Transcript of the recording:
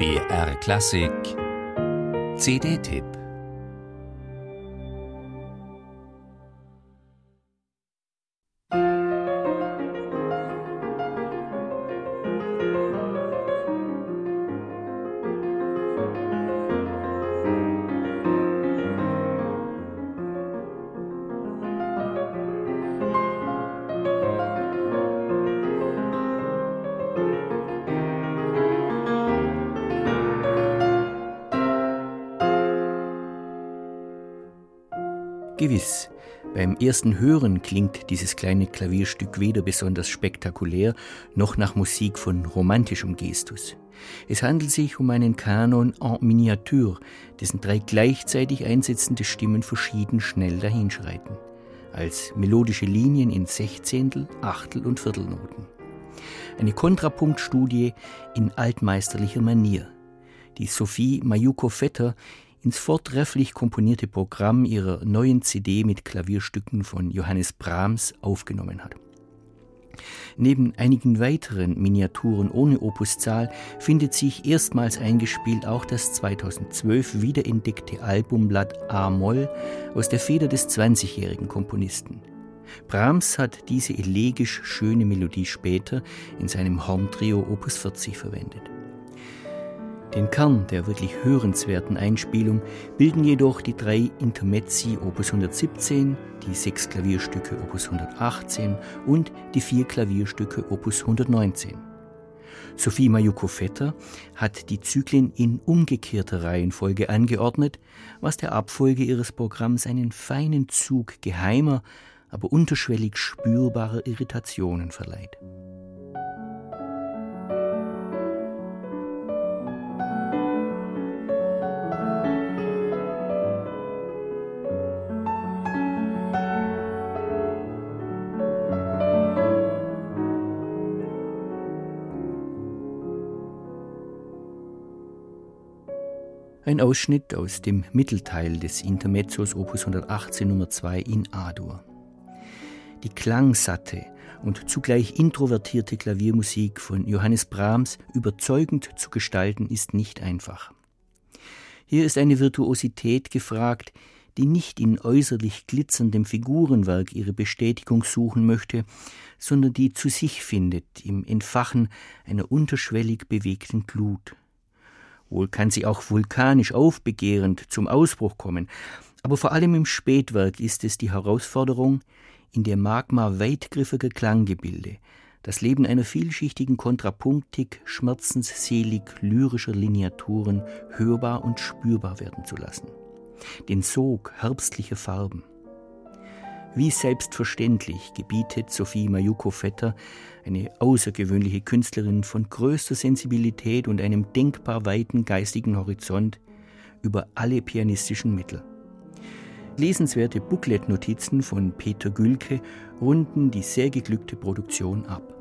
BR Klassik. CD-Tipp Gewiss, beim ersten Hören klingt dieses kleine Klavierstück weder besonders spektakulär noch nach Musik von romantischem Gestus. Es handelt sich um einen Kanon en Miniature, dessen drei gleichzeitig einsetzende Stimmen verschieden schnell dahinschreiten, als melodische Linien in Sechzehntel, Achtel und Viertelnoten. Eine Kontrapunktstudie in altmeisterlicher Manier, die Sophie Mayuko-Vetter ins vortrefflich komponierte Programm ihrer neuen CD mit Klavierstücken von Johannes Brahms aufgenommen hat. Neben einigen weiteren Miniaturen ohne Opuszahl findet sich erstmals eingespielt auch das 2012 wiederentdeckte Albumblatt A-Moll aus der Feder des 20-jährigen Komponisten. Brahms hat diese elegisch schöne Melodie später in seinem Horntrio Opus 40 verwendet. Den Kern der wirklich hörenswerten Einspielung bilden jedoch die drei Intermezzi Opus 117, die sechs Klavierstücke Opus 118 und die vier Klavierstücke Opus 119. Sophie Mayuko-Vetter hat die Zyklen in umgekehrter Reihenfolge angeordnet, was der Abfolge ihres Programms einen feinen Zug geheimer, aber unterschwellig spürbarer Irritationen verleiht. Ein Ausschnitt aus dem Mittelteil des Intermezzos Opus 118 Nummer 2 in A-Dur. Die klangsatte und zugleich introvertierte Klaviermusik von Johannes Brahms überzeugend zu gestalten ist nicht einfach. Hier ist eine Virtuosität gefragt, die nicht in äußerlich glitzerndem Figurenwerk ihre Bestätigung suchen möchte, sondern die zu sich findet im Entfachen einer unterschwellig bewegten Glut. Wohl kann sie auch vulkanisch aufbegehrend zum Ausbruch kommen, aber vor allem im Spätwerk ist es die Herausforderung, in der Magma weitgriffiger Klanggebilde, das Leben einer vielschichtigen Kontrapunktik schmerzensselig lyrischer Lineaturen hörbar und spürbar werden zu lassen. Den Sog herbstlicher Farben, wie selbstverständlich gebietet Sophie Mayuko-Vetter, eine außergewöhnliche Künstlerin von größter Sensibilität und einem denkbar weiten geistigen Horizont, über alle pianistischen Mittel. Lesenswerte Booklet-Notizen von Peter Gülke runden die sehr geglückte Produktion ab.